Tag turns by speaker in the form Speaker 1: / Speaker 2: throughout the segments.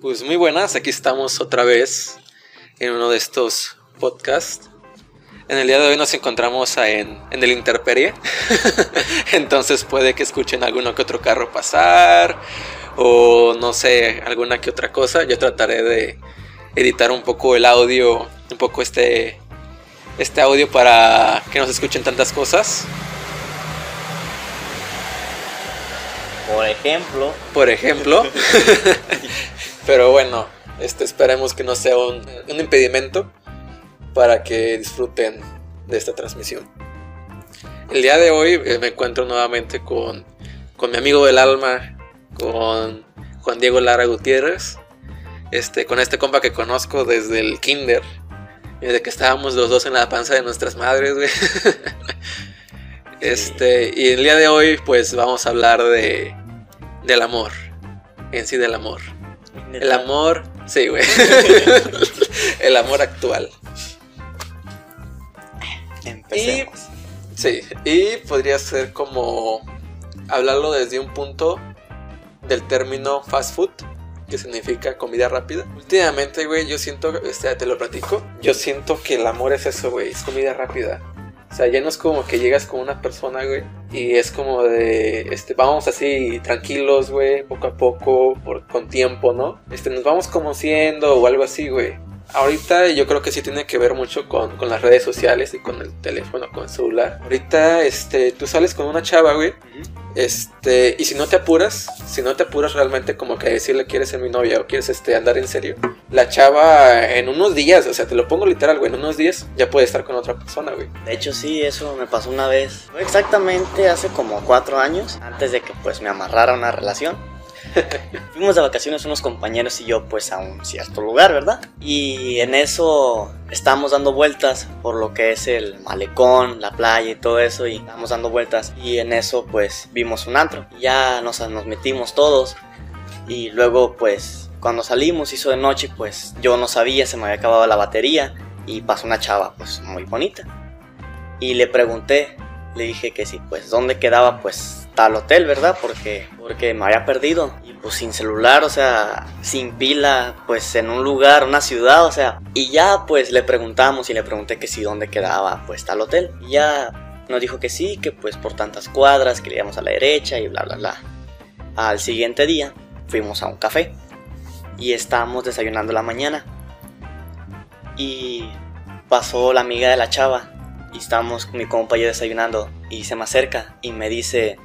Speaker 1: Pues muy buenas, aquí estamos otra vez en uno de estos podcasts. En el día de hoy nos encontramos en, en el Interperie, entonces puede que escuchen alguno que otro carro pasar o no sé, alguna que otra cosa. Yo trataré de editar un poco el audio, un poco este, este audio para que no se escuchen tantas cosas.
Speaker 2: Por ejemplo.
Speaker 1: Por ejemplo. Pero bueno, este, esperemos que no sea un, un impedimento para que disfruten de esta transmisión. El día de hoy eh, me encuentro nuevamente con, con mi amigo del alma, con Juan Diego Lara Gutiérrez, este, con este compa que conozco desde el kinder, desde que estábamos los dos en la panza de nuestras madres, güey. Este, y el día de hoy, pues vamos a hablar de del amor, en sí del amor. El amor, sí, güey. el amor actual.
Speaker 2: Empecemos.
Speaker 1: Sí, y podría ser como hablarlo desde un punto del término fast food, que significa comida rápida. Últimamente, güey, yo siento, este, te lo platico, yo siento que el amor es eso, güey, es comida rápida. O sea, ya no es como que llegas con una persona, güey, y es como de, este, vamos así tranquilos, güey, poco a poco, por, con tiempo, ¿no? Este, nos vamos conociendo o algo así, güey. Ahorita yo creo que sí tiene que ver mucho con, con, las redes sociales y con el teléfono, con el celular. Ahorita, este, tú sales con una chava, güey. Este, y si no te apuras, si no te apuras realmente como que decirle quieres ser mi novia o quieres este, andar en serio, la chava en unos días, o sea, te lo pongo literal, güey, en unos días ya puede estar con otra persona, güey.
Speaker 2: De hecho, sí, eso me pasó una vez. Fue exactamente hace como cuatro años, antes de que pues me amarrara una relación. Fuimos de vacaciones unos compañeros y yo pues a un cierto lugar, ¿verdad? Y en eso estábamos dando vueltas por lo que es el malecón, la playa y todo eso y estábamos dando vueltas y en eso pues vimos un antro. Ya nos, nos metimos todos y luego pues cuando salimos hizo de noche pues yo no sabía, se me había acabado la batería y pasó una chava pues muy bonita. Y le pregunté, le dije que sí, pues dónde quedaba pues al hotel, ¿verdad? Porque, porque me había perdido. Y pues sin celular, o sea, sin pila, pues en un lugar, una ciudad, o sea. Y ya pues le preguntamos y le pregunté que si dónde quedaba pues tal hotel. Y ya nos dijo que sí, que pues por tantas cuadras, que le íbamos a la derecha y bla, bla, bla. Al siguiente día fuimos a un café y estábamos desayunando la mañana. Y pasó la amiga de la chava y estábamos con mi compa y yo desayunando y se me acerca y me dice,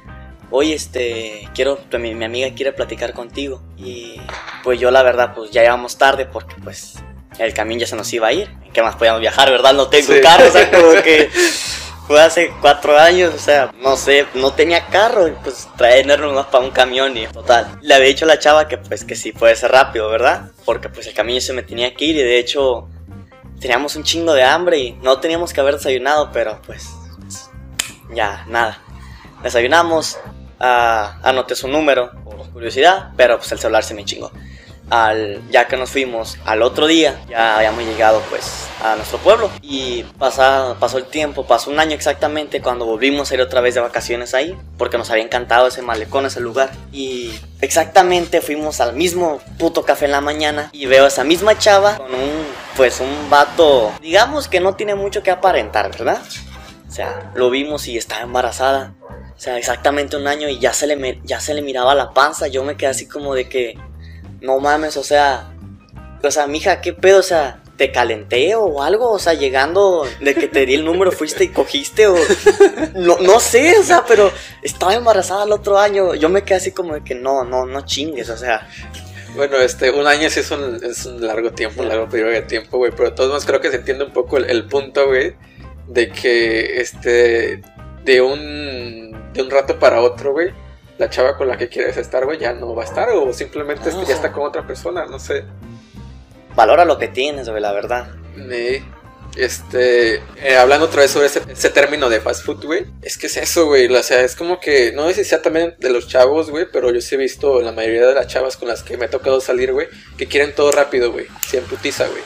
Speaker 2: oye, este, quiero, mi, mi, amiga quiere platicar contigo. Y pues yo la verdad, pues ya íbamos tarde porque pues el camión ya se nos iba a ir. ¿En qué más podíamos viajar, verdad? No tengo
Speaker 1: Sí.
Speaker 2: carro, o sea, como que fue hace cuatro años, o sea, no sé, no tenía carro y pues traernos más para un camión y total. Le había dicho a la chava que pues que sí puede ser rápido, ¿verdad? Porque pues el camión se me tenía que ir y de hecho teníamos un chingo de hambre y no teníamos que haber desayunado, pero pues ya, nada. Desayunamos, ah, anoté su número por curiosidad, pero pues el celular se me chingó. Al, ya que nos fuimos al otro día, ya habíamos llegado pues a nuestro pueblo y pasó el tiempo, pasó un año exactamente cuando volvimos a ir otra vez de vacaciones ahí, porque nos había encantado ese malecón, ese lugar. Y exactamente fuimos al mismo puto café en la mañana y veo a esa misma chava con un, pues un vato, digamos que no tiene mucho que aparentar, ¿verdad? O sea, lo vimos y estaba embarazada. O sea, exactamente un año y ya se le, ya se le miraba la panza. Yo me quedé así como de que, no mames, o sea, o sea, mija, ¿qué pedo? O sea, ¿te calenté o algo? O sea, llegando de que te di el número, fuiste y cogiste o... No, no sé, o sea, pero estaba embarazada el otro año. Yo me quedé así como de que no, no, no chingues, o sea,
Speaker 1: Bueno, este, un año sí es un, largo tiempo, un largo periodo de tiempo, güey. Pero de todos modos creo que se entiende un poco el, el punto, güey, de que, este, de un, de un rato para otro, güey, la chava con la que quieres estar, güey, ya no va a estar o simplemente este, ya está con otra persona, no sé.
Speaker 2: valora lo que tienes, güey, la verdad.
Speaker 1: Me- este, eh, hablando otra vez sobre ese, ese término de fast food, güey, es que es eso, güey, o sea, es como que, no sé si sea también de los chavos, güey, pero yo sí he visto la mayoría de las chavas con las que me ha tocado salir, güey, que quieren todo rápido, güey, sin putiza, güey.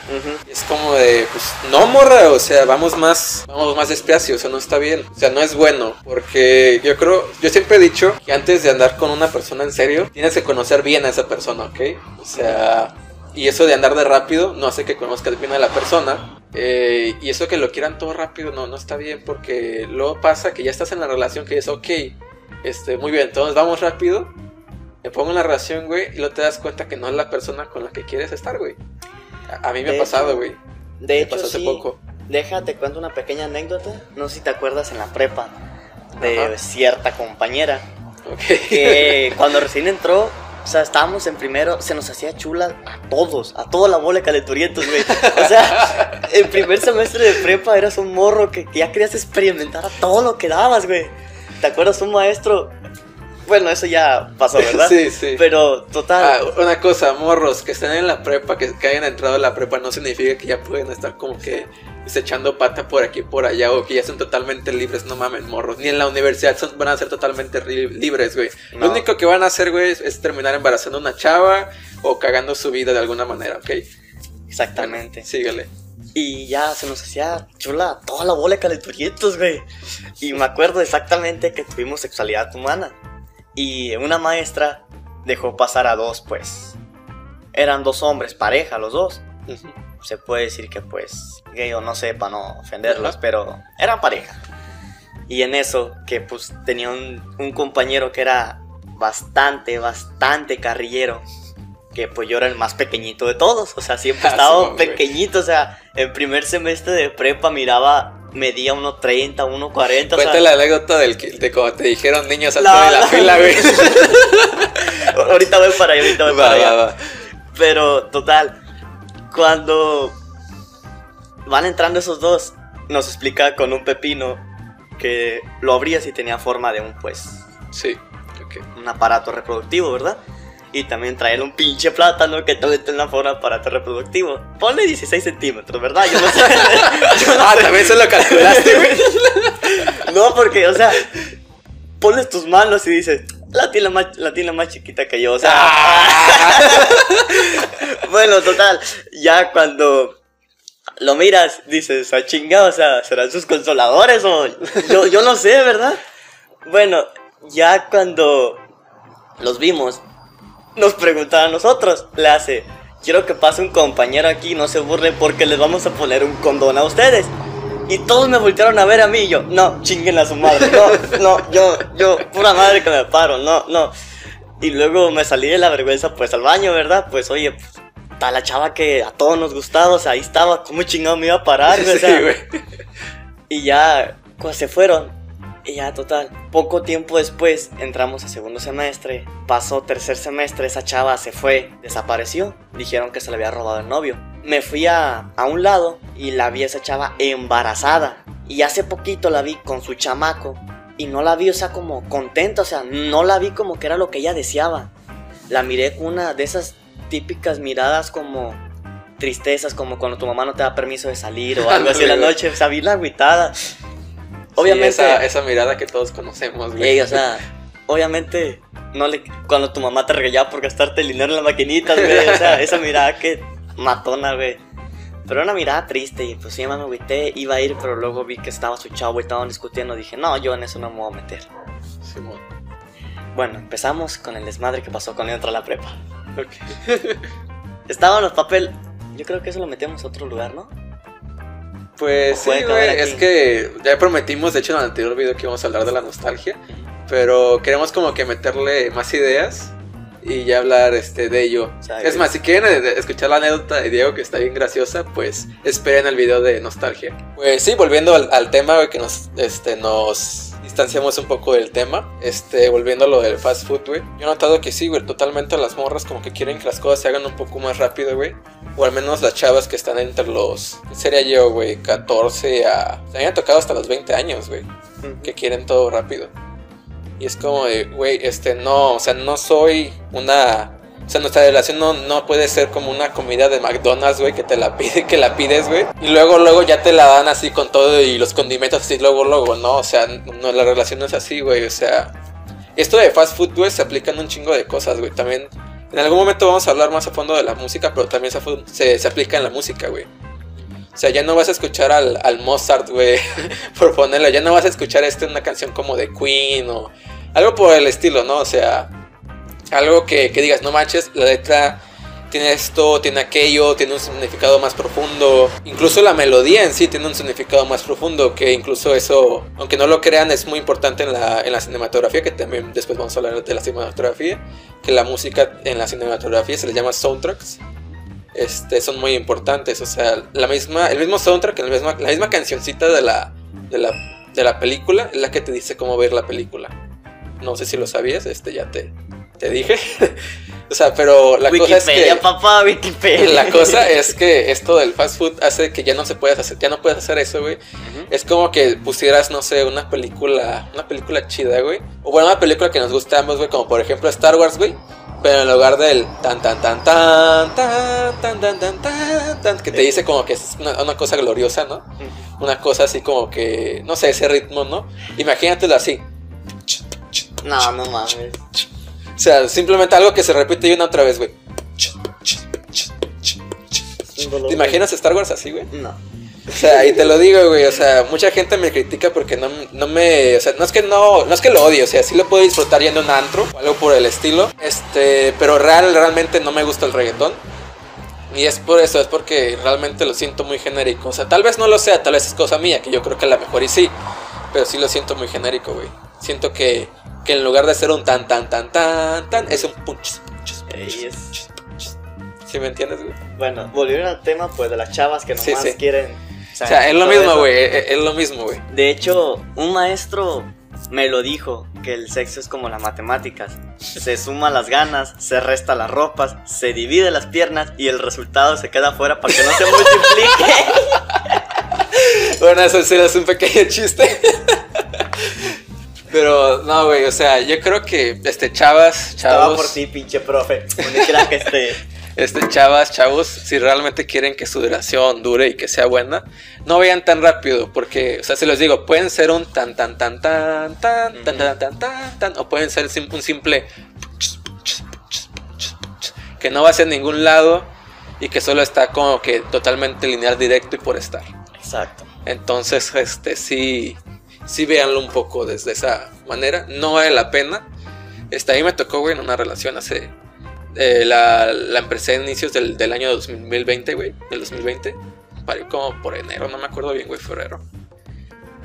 Speaker 1: Es como de, pues, no, morra, o sea, vamos más, vamos más despacio, o sea, no está bien, o sea, no es bueno, porque yo creo, yo siempre he dicho que antes de andar con una persona en serio, tienes que conocer bien a esa persona, ¿ok? O sea, y eso de andar de rápido no hace que conozcas bien a la persona. Eh, y eso que lo quieran todo rápido no, no está bien porque luego pasa que ya estás en la relación que es ok, este, muy bien, entonces vamos rápido, me pongo en la relación, güey, y luego te das cuenta que no es la persona con la que quieres estar, güey. A, a mí me
Speaker 2: De
Speaker 1: ha pasado,
Speaker 2: hecho,
Speaker 1: güey.
Speaker 2: De
Speaker 1: Me
Speaker 2: hecho,
Speaker 1: pasó hace
Speaker 2: sí.
Speaker 1: poco.
Speaker 2: Déjate cuento una pequeña anécdota. No sé si te acuerdas en la prepa de
Speaker 1: Ajá.
Speaker 2: cierta compañera
Speaker 1: Ok.
Speaker 2: que cuando recién entró, o sea, estábamos en primero, se nos hacía chula a todos, a toda la bola de calenturientos, güey. O sea, en primer semestre de prepa eras un morro que, que ya querías experimentar a todo lo que dabas, güey. ¿Te acuerdas un maestro? Bueno, eso ya pasó, ¿verdad?
Speaker 1: Sí, sí.
Speaker 2: Pero total.
Speaker 1: Ah, una cosa, morros, que estén en la prepa, que, que hayan entrado a la prepa, no significa que ya pueden estar como que echando pata por aquí por allá, o que ya son totalmente libres, no mames, morros. Ni en la universidad son- van a ser totalmente libres, güey. Lo único que van a hacer, güey, es, terminar embarazando a una chava o cagando su vida de alguna manera, ¿ok?
Speaker 2: exactamente.
Speaker 1: Síguele.
Speaker 2: Y ya se nos hacía chula toda la bola de calenturientos, güey. Y me acuerdo exactamente que tuvimos sexualidad humana. Y una maestra dejó pasar a dos, pues. Eran dos hombres, pareja, los dos. Se puede decir que, pues, gay o no sé, para no ofenderlos, pero eran pareja. Y en eso, que pues tenía un, un compañero que era bastante, bastante carrillero. Que pues yo era el más pequeñito de todos. O sea, siempre
Speaker 1: Ah,
Speaker 2: estaba pequeñito. O sea, en primer semestre de prepa miraba, medía 1.30, 1.40. o sea,
Speaker 1: Cuenta la anécdota del de cuando te dijeron niños al
Speaker 2: No,
Speaker 1: de la
Speaker 2: no.
Speaker 1: fila, güey.
Speaker 2: ahorita voy para allá, ahorita voy
Speaker 1: Va,
Speaker 2: para allá.
Speaker 1: va.
Speaker 2: Pero, total, cuando van entrando esos dos, nos explica con un pepino que lo abrías y tenía forma de un, pues,
Speaker 1: Sí, ok.
Speaker 2: un aparato reproductivo, ¿verdad? Y también traer un pinche plátano que también tiene una forma de aparato reproductivo. Ponle 16 centímetros, ¿verdad? Yo no sé. Yo no
Speaker 1: Ah,
Speaker 2: sé.
Speaker 1: también se lo calculaste, güey.
Speaker 2: No, porque, o sea, pones tus manos y dices, la tiene más, la tiene más chiquita que yo, o sea. bueno, total, ya cuando lo miras, dices, a chingado, o sea, ¿serán sus consoladores o yo, yo no sé, ¿verdad? Bueno, ya cuando los vimos, nos preguntaban a nosotros, le hace, quiero que pase un compañero aquí, no se burlen porque les vamos a poner un condón a ustedes. Y todos me voltearon a ver a mí y yo, no, chinguen a su madre, no, no, yo, yo, pura madre que me paro, no, no. Y luego me salí de la vergüenza pues al baño, ¿verdad? Pues oye, pues, está la chava que a todos nos gustaba, o sea, ahí estaba, ¿cómo chingado me iba a parar? güey? O
Speaker 1: Sí,
Speaker 2: sea, y ya, pues se fueron. Y ya, total. Poco tiempo después entramos a segundo semestre. Pasó tercer semestre, esa chava se fue, desapareció. Dijeron que se le había robado el novio. Me fui a, a un lado y la vi a esa chava embarazada. Y hace poquito la vi con su chamaco. Y no la vi, o sea, como contenta. O sea, no la vi como que era lo que ella deseaba. La miré con una de esas típicas miradas como tristezas, como cuando tu mamá no te da permiso de salir o algo así en la noche. O sea, vi la agüitada.
Speaker 1: Sí,
Speaker 2: Obviamente,
Speaker 1: esa, esa mirada que todos conocemos, güey.
Speaker 2: ey, o sea, obviamente, no le, cuando tu mamá te regañaba por gastarte el dinero en las maquinitas, güey, o sea, esa mirada que matona, güey. Pero una mirada triste y pues sí, me agüité, iba a ir, pero luego vi que estaba su chavo y estaban discutiendo, dije, no, yo en eso no me voy a meter.
Speaker 1: Simón.
Speaker 2: Bueno, empezamos con el desmadre que pasó con él a la prepa.
Speaker 1: Ok.
Speaker 2: Estaban los papeles, yo creo que eso lo metemos a otro lugar, ¿no?
Speaker 1: Pues sí, güey. Es que ya prometimos, de hecho, en el anterior video que íbamos a hablar de la nostalgia. Pero queremos como que meterle más ideas y ya hablar este, de ello. Es más, si quieren eh, escuchar la anécdota de Diego que está bien graciosa, pues esperen el video de nostalgia. Pues sí, volviendo al, al tema, güey, que nos, este, nos distanciamos un poco del tema. Este, volviendo a lo del fast food, güey. Yo he notado que sí, güey, totalmente las morras como que quieren que las cosas se hagan un poco más rápido, güey. O al menos las chavas que están entre los, ¿qué sería yo, güey? 14 a... Se me había tocado hasta los 20 años, güey que quieren todo rápido. Y es como de, güey, este, no, o sea, no soy una O sea, nuestra relación no, no puede ser como una comida de McDonald's, güey, que te la pide, que la pides, güey. Y luego, luego ya te la dan así con todo y los condimentos así, luego, luego, ¿no? O sea, la relación no es así, güey. O sea, esto de fast food, güey, se aplica en un chingo de cosas, güey. También, en algún momento vamos a hablar más a fondo de la música, pero también se, se, aplica en la música, güey. O sea, ya no vas a escuchar al, al Mozart, güey, por ponerlo. Ya no vas a escuchar este una canción como de Queen o algo por el estilo, ¿no? O sea, algo que, digas, no manches, la letra tiene esto, tiene aquello, tiene un significado más profundo. Incluso la melodía en sí tiene un significado más profundo, que incluso eso, aunque no lo crean, es muy importante en la, en la cinematografía, que también después vamos a hablar de la cinematografía, que la música en la cinematografía se le llama soundtracks. Este, son muy importantes, o sea, la misma, el mismo soundtrack, la misma, la misma cancioncita de la, de la, de la película es la que te dice cómo ver la película. No sé si lo sabías, este ya te, te dije. o sea, pero la cosa es que.
Speaker 2: papá, Wikipedia.
Speaker 1: La cosa es que esto del fast food hace que ya no se puedas hacer, ya no puedes hacer eso, güey. Es como que pusieras, no sé, una película, una película chida, güey. O bueno, una película que nos guste ambos, güey, como por ejemplo Star Wars, güey. Pero en lugar del tan tan tan tan tan tan tan tan tan tan que te dice como que es una, una cosa gloriosa, ¿no? Una cosa así como que, no sé, ese ritmo, ¿no? Imagínatelo así.
Speaker 2: No, no mames.
Speaker 1: O sea, simplemente algo que se repite una otra vez, güey. ¿Te imaginas Star Wars así, güey?
Speaker 2: No.
Speaker 1: O sea, y te lo digo, güey, o sea, mucha gente me critica porque no, no me, o sea, no es que no, no es que lo odie, o sea, sí lo puedo disfrutar yendo a un antro o algo por el estilo, este, pero real, realmente no me gusta el reggaetón. Y es por eso, es porque realmente lo siento muy genérico. O sea, tal vez no lo sea, tal vez es cosa mía, que yo creo que a lo mejor y sí, pero sí lo siento muy genérico, güey. Siento que que en lugar de ser un tan, tan, tan, tan, tan, es un punch, punch, punch, ¿Sí me entiendes, güey?
Speaker 2: Bueno, volviendo al tema, pues, de las chavas que nomás quieren...
Speaker 1: O sea, es lo mismo, güey, es, lo mismo, güey.
Speaker 2: De hecho, un maestro me lo dijo, que el sexo es como las matemáticas. Se suma las ganas, se resta las ropas, se divide las piernas y el resultado se queda afuera para que no se multiplique.
Speaker 1: bueno, eso sí es un pequeño chiste. Pero no, güey, o sea, yo creo que este chavas, chavos.
Speaker 2: Estaba por ti, pinche profe. Crack este.
Speaker 1: este chavas, chavos, si realmente quieren que su duración dure y que sea buena, no vean tan rápido, porque, o sea, se los digo, pueden ser un tan tan tan tan tan tan tan tan tan tan o pueden ser un simple que no va hacia ningún lado y que solo está como que totalmente lineal directo y por estar.
Speaker 2: Exacto.
Speaker 1: Entonces, este sí sí véanlo un poco desde esa manera. No vale la pena. Este, a mí me tocó, güey, en una relación hace. Eh, la, la, empecé a inicios del, del año 2020, güey. Del 2020. Paré como por enero, no me acuerdo bien, güey, febrero.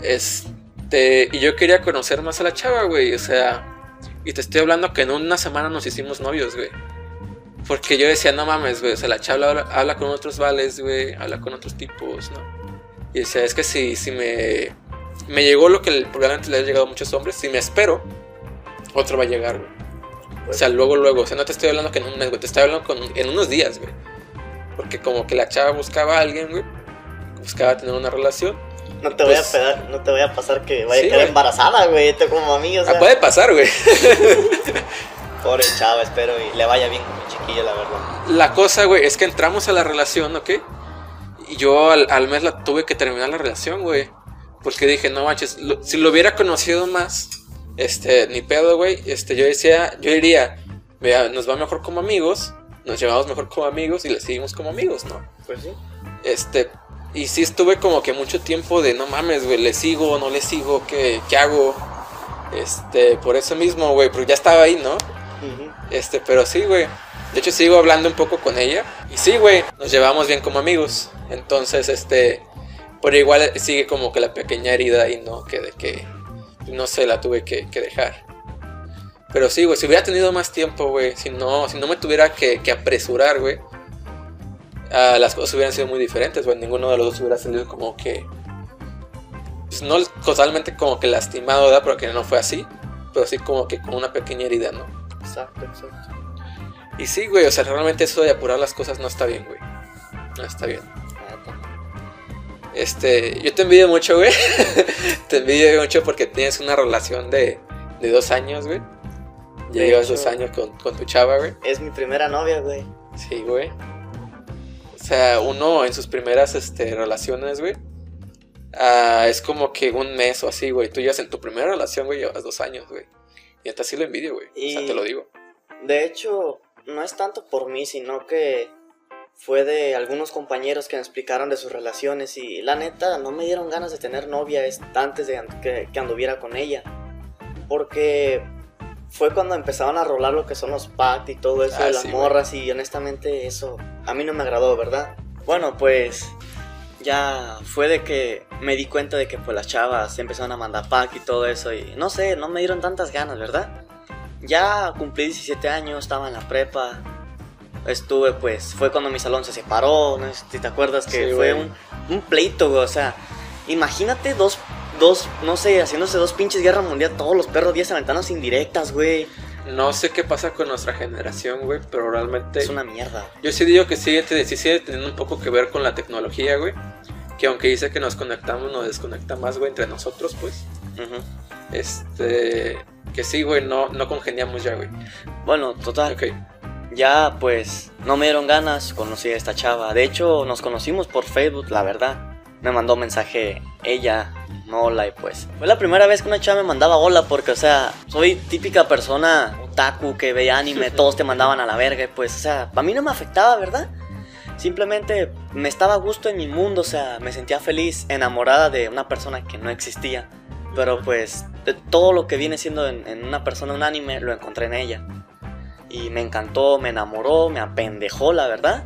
Speaker 1: Este. Y yo quería conocer más a la chava, güey. O sea. Y te estoy hablando que en una semana nos hicimos novios, güey. Porque yo decía, no mames, güey. O sea, la chava habla, habla con otros vales, güey. Habla con otros tipos, ¿no? Y decía, es que si, si me me llegó lo que probablemente le ha llegado a muchos hombres. Si me espero, otro va a llegar, güey. O sea, luego, luego. O sea, no te estoy hablando que en un mes, güey. Te estoy hablando en unos días, güey. Porque como que la chava buscaba a alguien, güey. Buscaba tener una relación.
Speaker 2: No te, voy a pues pegar, no te voy a pasar que vaya a quedar embarazada, güey. Te como amigo, o
Speaker 1: ah, sea. puede pasar, güey.
Speaker 2: Pobre chava, espero y le vaya bien con mi chiquilla, la verdad.
Speaker 1: La cosa, güey, es que entramos a la relación, ¿ok? Y yo al, al mes la tuve que terminar la relación, güey. Porque dije, no manches, si lo hubiera conocido más, este, ni pedo, güey, este, yo decía, yo diría, vea, nos va mejor como amigos, nos llevamos mejor como amigos y le seguimos como amigos, ¿no?
Speaker 2: Pues sí.
Speaker 1: Este, y sí estuve como que mucho tiempo de, no mames, güey, le sigo, no le sigo, ¿qué, qué hago? Este, por eso mismo, güey, porque ya estaba ahí, ¿no? Este, pero sí, güey. De hecho, sigo hablando un poco con ella. Y sí, güey, nos llevamos bien como amigos. Entonces, este, pero igual sigue como que la pequeña herida y no que de que no se la tuve que, dejar. Pero sí, güey, si hubiera tenido más tiempo, güey, si no, si no me tuviera que, apresurar, güey, las cosas hubieran sido muy diferentes, güey. Ninguno de los dos hubiera salido como que. Pues no totalmente como que lastimado, ¿verdad? Porque no fue así. Pero sí como que con una pequeña herida, ¿no?
Speaker 2: Exacto, exacto.
Speaker 1: Y sí, güey, o sea, realmente eso de apurar las cosas no está bien, güey. No está bien. Este, yo te envidio mucho, güey. te envidio mucho porque tienes una relación de, de dos años, güey. Ya
Speaker 2: De
Speaker 1: llevas
Speaker 2: hecho-
Speaker 1: dos años con, con tu chava, güey.
Speaker 2: Es mi primera novia, güey.
Speaker 1: Sí, güey. O sea, uno en sus primeras este, relaciones, güey. ah, es como que un mes o así, güey. Tú llevas en tu primera relación, güey, llevas dos años, güey. Y hasta sí lo envidio, güey. O sea, te lo digo.
Speaker 2: De hecho, no es tanto por mí, sino que fue de algunos compañeros que me explicaron de sus relaciones y la neta no me dieron ganas de tener novia es- antes de que, que anduviera con ella. Porque fue cuando empezaron a rolar lo que son los packs y todo eso
Speaker 1: Ah,
Speaker 2: de las
Speaker 1: sí,
Speaker 2: morras y honestamente eso a mí no me agradó, ¿verdad? Bueno, pues ya fue de que me di cuenta de que pues las chavas empezaron a mandar pack y todo eso y no sé, no me dieron tantas ganas, ¿verdad? Ya cumplí 17 años, estaba en la prepa. Estuve, pues, fue cuando mi salón se separó. No sé si te acuerdas que
Speaker 1: Sí,
Speaker 2: fue un, un pleito, güey. O sea, imagínate dos, dos, no sé, haciéndose dos pinches guerra mundial, todos los perros días aventanos indirectas, güey.
Speaker 1: No sé qué pasa con nuestra generación, güey, pero realmente...
Speaker 2: Es una mierda.
Speaker 1: Yo sí digo que sí, sí sigue teniendo un poco que ver con la tecnología, güey. Que aunque dice que nos conectamos, nos desconecta más, güey, entre nosotros, pues. Este... Que sí, güey, no, no congeniamos ya, güey.
Speaker 2: Bueno, total.
Speaker 1: Ok.
Speaker 2: Ya, pues, no me dieron ganas, conocí a esta chava. De hecho, nos conocimos por Facebook, la verdad. Me mandó mensaje ella, no hola, y pues. Fue la primera vez que una chava me mandaba hola, porque, o sea, soy típica persona otaku que ve anime, todos te mandaban a la verga, y pues, o sea, a mí no me afectaba, ¿verdad? Simplemente me estaba a gusto en mi mundo, o sea, me sentía feliz, enamorada de una persona que no existía. Pero pues, de todo lo que viene siendo en, en una persona un anime, lo encontré en ella. Y me encantó, me enamoró, me apendejó, la verdad.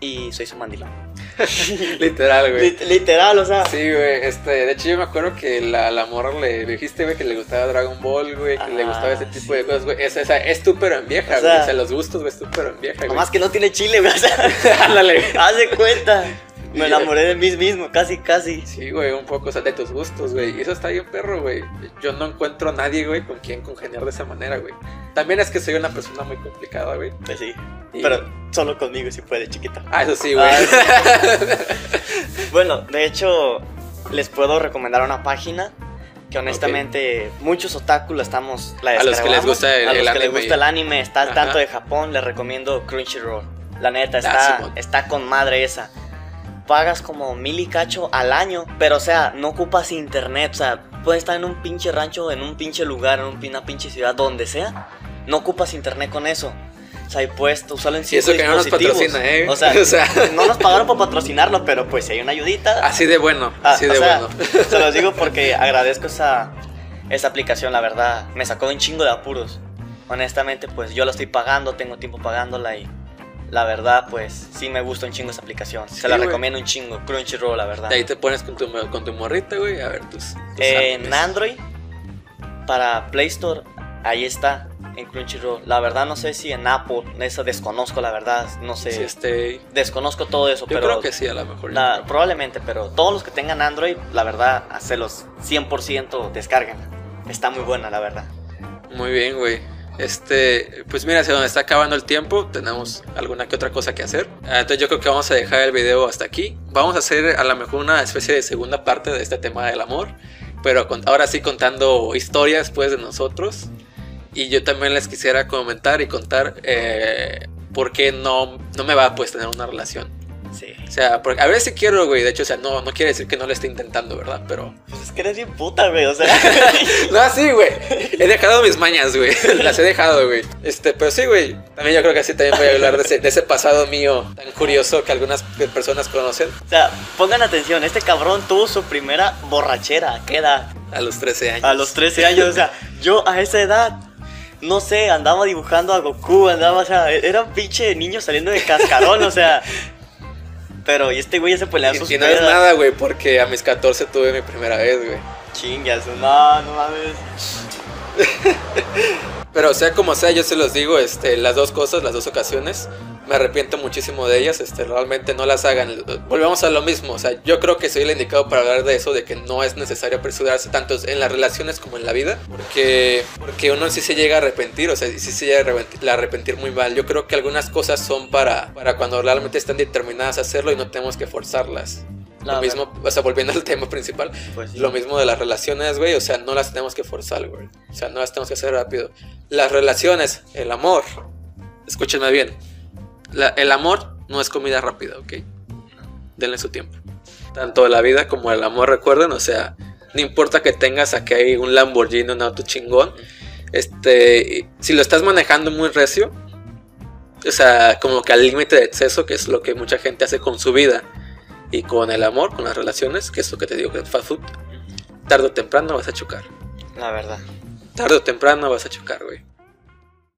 Speaker 2: Y soy su mandilón.
Speaker 1: Literal, güey.
Speaker 2: Lit- literal, o sea.
Speaker 1: Sí, güey, este, de hecho yo me acuerdo que la, la morra le dijiste, güey, que le gustaba Dragon Ball, güey, que le
Speaker 2: Ah,
Speaker 1: gustaba ese tipo de cosas, güey. Es, esa- es tú pero en vieja,
Speaker 2: O
Speaker 1: güey.
Speaker 2: sea-
Speaker 1: O sea, los gustos, güey, es tú pero en vieja, güey.
Speaker 2: Nomás que no tiene chile, güey. O sea,
Speaker 1: Ándale.
Speaker 2: haz de cuenta. Me enamoré de mí mismo, casi, casi.
Speaker 1: Sí, güey, un poco, o sea, de tus gustos, güey. Y eso está bien perro, güey. Yo no encuentro a nadie, güey, con quien congeniar de esa manera, güey. También es que soy una persona muy complicada, güey.
Speaker 2: Pues sí.
Speaker 1: Y-
Speaker 2: Pero solo conmigo si puede, chiquita.
Speaker 1: Ah, eso sí, güey.
Speaker 2: Bueno, de hecho, les puedo recomendar una página que honestamente muchos otaku la estamos la
Speaker 1: A los que les gusta el-
Speaker 2: a los
Speaker 1: el
Speaker 2: que les gusta el anime, está al tanto de Japón, les recomiendo Crunchyroll. La neta
Speaker 1: Ah,
Speaker 2: está está con madre esa. Pagas como mil y cacho al año, pero o sea, no ocupas internet, o sea, puedes estar en un pinche rancho, en un pinche lugar, en un- una pinche ciudad, donde sea, no ocupas internet con eso. O sea, y puedes usarlo en
Speaker 1: eso que no nos patrocina, ¿eh?
Speaker 2: O sea,
Speaker 1: O sea.
Speaker 2: no nos pagaron por patrocinarlo, pero pues si hay una ayudita.
Speaker 1: Así de bueno,
Speaker 2: Ah,
Speaker 1: así de
Speaker 2: sea,
Speaker 1: bueno.
Speaker 2: Se los digo porque agradezco esa, esa aplicación, la verdad. Me sacó un chingo de apuros. Honestamente, pues yo la estoy pagando, tengo tiempo pagándola y la verdad, pues sí me gusta un chingo esa aplicación.
Speaker 1: Sí,
Speaker 2: Se la
Speaker 1: güey.
Speaker 2: recomiendo un chingo, Crunchyroll, la verdad.
Speaker 1: De ahí te pones con tu, con tu morrita, güey, a ver tus. tus
Speaker 2: En. Android, para Play Store, ahí está, en Crunchyroll. La verdad, no sé si en Apple, eso desconozco, la verdad, no sé.
Speaker 1: Sí, este.
Speaker 2: Desconozco todo eso,
Speaker 1: Yo
Speaker 2: pero
Speaker 1: creo que sí, a lo mejor.
Speaker 2: La- probablemente, pero todos los que tengan Android, la verdad, hacelos 100% descarguen. Está muy buena, la verdad.
Speaker 1: Muy bien, güey. Este, pues mira, se nos está acabando el tiempo, tenemos alguna que otra cosa que hacer. Ah, Entonces yo creo que vamos a dejar el video hasta aquí. Vamos a hacer a lo mejor una especie de segunda parte de este tema del amor, pero con- ahora sí contando historias pues de nosotros. Y yo también les quisiera comentar y contar eh, por qué no, no me va pues tener una relación.
Speaker 2: Sí.
Speaker 1: O sea, porque a ver si quiero, güey. De hecho, o sea, no, no quiere decir que no le esté intentando, ¿verdad? Pero...
Speaker 2: Pues es que eres bien puta, güey, o sea.
Speaker 1: No, sí, güey. He dejado mis mañas, güey. Las he dejado, güey. Este, pero sí, güey. También yo creo que así también voy a hablar de ese, de ese pasado mío tan curioso que algunas personas conocen
Speaker 2: o sea, pongan atención, este cabrón tuvo su primera borrachera. ¿A qué edad?
Speaker 1: a los 13 años.
Speaker 2: A los 13 años, o sea, yo a esa edad. No sé, andaba dibujando a Goku, andaba, o sea, era un pinche niño saliendo de cascarón, o sea. Pero, y este güey se pelea sus
Speaker 1: Y, y no es nada, güey, porque a mis 14 tuve mi primera vez, güey.
Speaker 2: Chingas, no, no mames.
Speaker 1: Pero sea como sea, yo se los digo, este, las dos cosas, las dos ocasiones, me arrepiento muchísimo de ellas, este, realmente no las hagan. Volvemos a lo mismo, o sea, yo creo que soy el indicado para hablar de eso, de que no es necesario apresurarse tanto en las relaciones como en la vida, porque, porque uno sí se llega a arrepentir, o sea, sí se llega a arrepentir, a arrepentir muy mal. Yo creo que algunas cosas son para, para cuando realmente están determinadas a hacerlo y no tenemos que forzarlas.
Speaker 2: La
Speaker 1: lo mismo, o sea, volviendo al tema principal,
Speaker 2: Pues sí.
Speaker 1: lo mismo de las relaciones, güey, o sea, no las tenemos que forzar, güey. O sea, no las tenemos que hacer rápido. Las relaciones, el amor, escúchenme bien, la- el amor no es comida rápida, ¿ok? Denle su tiempo. Tanto la vida como el amor, recuerden, o sea, no importa que tengas aquí hay un Lamborghini, un auto chingón, este, si lo estás manejando muy recio, o sea, como que al límite de exceso, que es lo que mucha gente hace con su vida y con el amor, con las relaciones, que es lo que te digo que es fast food, tarde o temprano vas a chocar.
Speaker 2: La verdad.
Speaker 1: Tarde o temprano vas a chocar, güey.